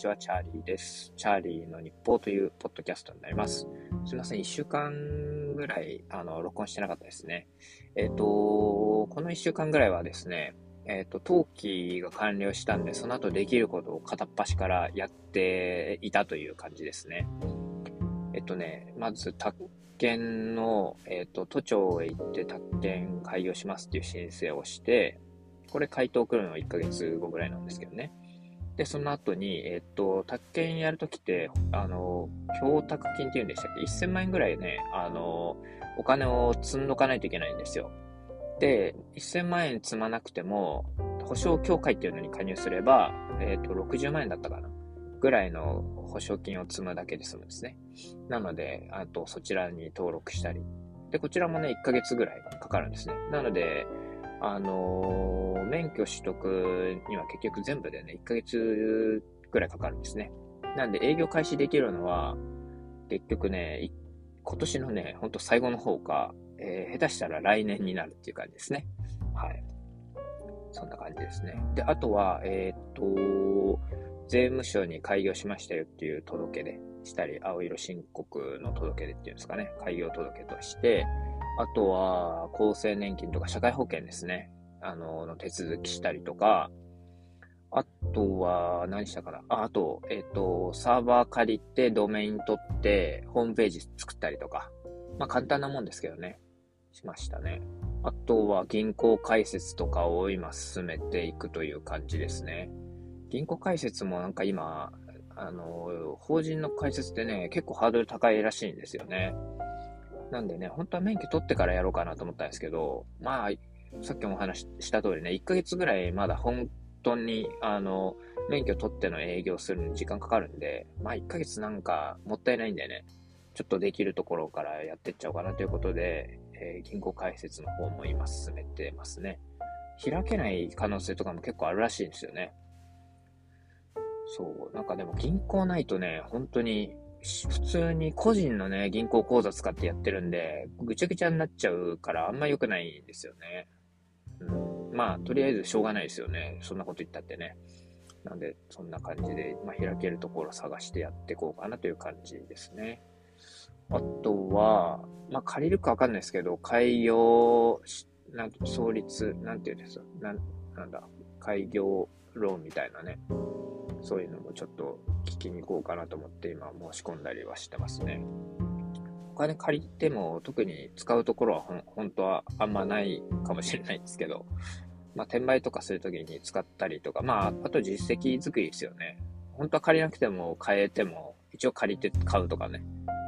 ちは、チャーリーです。チャーリーの日報というポッドキャストになります。すいません、一週間ぐらい、あの、録音してなかったですね。えっ、ー、と、この一週間ぐらいはですね、えっ、ー、と、登記が完了したんで、その後できることを片っ端からやっていたという感じですね。えっとね、まず、宅建の、えっ、と、都庁へ行って宅建開業しますっていう申請をして、これ回答来るのは1ヶ月後ぐらいなんですけどね。で、その後に、えっと、宅建やるときって、あの、供託金っていうんでしたっけ ?1000 万円ぐらいね、あの、お金を積んどかないといけないんですよ。で、1000万円積まなくても、保証協会っていうのに加入すれば、えっと、60万円だったかな？ぐらいの保証金を積むだけで済むんですね。なので、あと、そちらに登録したり。で、こちらもね、1ヶ月ぐらいかかるんですね。なので、あのー、免許取得には結局全部でね、1ヶ月くらいかかるんですね。なんで営業開始できるのは、結局ね、今年のね、ほんと最後の方か、えー、下手したら来年になるっていう感じですね。はい。そんな感じですね。で、あとは、えっ、と、税務署に開業しましたよっていう届け出したり、青色申告の届け出っていうんですかね、開業届として、あとは、厚生年金とか社会保険ですね。あの、の手続きしたりとか、あとは、何したかなあ、あと、えっ、ー、と、サーバー借りて、ドメイン取って、ホームページ作ったりとか。まあ、簡単なもんですけどね。しましたね。あとは、銀行開設とかを今進めていくという感じですね。銀行開設もなんか今、あの、法人の開設ってね、結構ハードル高いらしいんですよね。なんでね、本当は免許取ってからやろうかなと思ったんですけど、まあ、さっきもお話しした通りね、1ヶ月ぐらいまだ本当に、あの、免許取っての営業するのに時間かかるんで、まあ1ヶ月なんかもったいないんでね、ちょっとできるところからやってっちゃおうかなということで、えー、銀行開設の方も今進めてますね。開けない可能性とかも結構あるらしいんですよね。そう、なんかでも銀行ないとね、本当に普通に個人のね、銀行口座使ってやってるんで、ぐちゃぐちゃになっちゃうからあんま良くないんですよね。うん、まあ、とりあえずしょうがないですよね。そんなこと言ったってね。なんで、そんな感じで、まあ、開けるところ探してやっていこうかなという感じですね。あとは、まあ、借りるかわかんないですけど、開業、なん創立、なんていうんですなん、なんだ、開業ローンみたいなね。そういうのもちょっと聞きに行こうかなと思って今申し込んだりはしてますね。お金借りても特に使うところは本当はあんまないかもしれないんですけど、まあ、転売とかするときに使ったりとか、まあ、あと実績作りですよね。本当は借りなくても買えても、一応借りて買うとかね、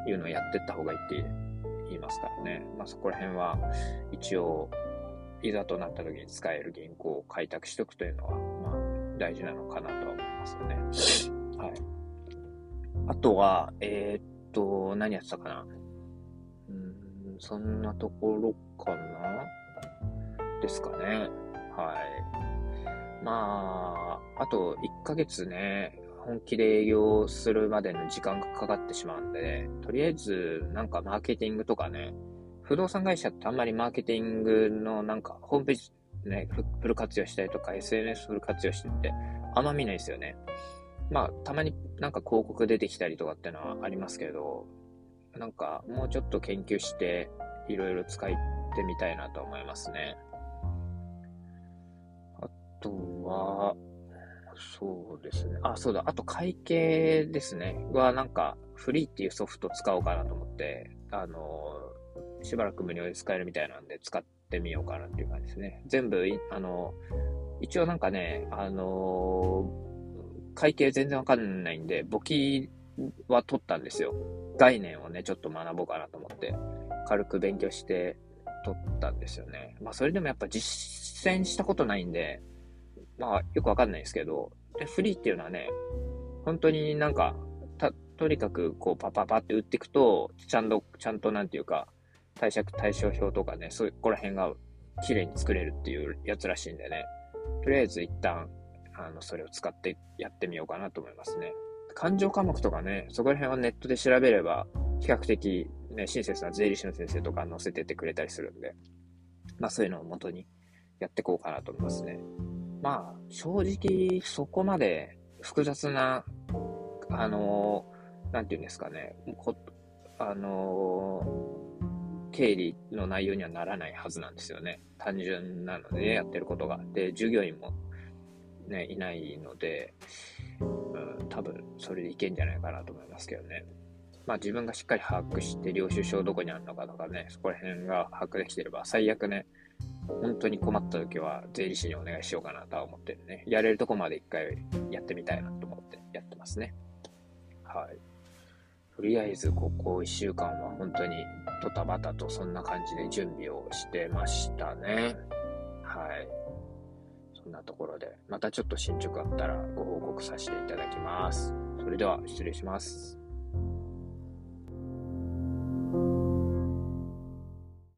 いうのをやってった方がいいって言いますからね。まあ、そこら辺は一応、いざとなった時に使える銀行を開拓しておくというのは、まあ、大事なのかなとは思いますよね。はい。あとは、えー、っと、何やってたかな。うん、そんなところかな？ですかね。はい。まあ、あと1ヶ月ね、本気で営業するまでの時間がかかってしまうんで、とりあえず、なんかマーケティングとかね、不動産会社ってあんまりマーケティングのなんかホームページね、フル活用したりとか SNS フル活用してってあんま見ないですよね。まあ、たまになんか広告出てきたりとかってのはありますけど、なんかもうちょっと研究していろいろ使ってみたいなと思いますね。あとは、そうですね。あ、そうだ。あと会計ですね。はなんかフリーっていうソフト使おうかなと思って、あの、しばらく無料で使えるみたいなんで使ってってみようかなっていう感じですね。全部、あの、一応なんかね、あの会計全然わかんないんで、簿記は取ったんですよ。概念をね、ちょっと学ぼうかなと思って、軽く勉強して取ったんですよね。まあ、それでもやっぱ実践したことないんで、まあ、よくわかんないですけど、で、フリーっていうのはね、本当になんか、とにかく、こう、パパパって打っていくと、ちゃんと、ちゃんとなんていうか、貸借対照表とかね、そ、こら辺が綺麗に作れるっていうやつらしいんでね、とりあえず一旦、あの、それを使ってやってみようかなと思いますね。感情科目とかね、そこら辺はネットで調べれば、比較的、ね、親切な税理士の先生とか載せててくれたりするんで、まあそういうのを元にやっていこうかなと思いますね。まあ、正直、そこまで複雑な、あのー、なんていうんですかね、あの、経理の内容にはならないはずなんですよね。単純なので、ねやってることが。で、従業員もね、いないので、うん、多分それでいけんじゃないかなと思いますけどね。まあ自分がしっかり把握して領収書どこにあるのかとかね、そこら辺が把握できてれば、最悪ね、本当に困った時は税理士にお願いしようかなとは思ってるね。やれるとこまで一回やってみたいなと思ってやってますね。はい。とりあえずここ1週間は本当にドタバタとそんな感じで準備をしてましたね。はい。そんなところで、またちょっと進捗あったらご報告させていただきます。それでは失礼します。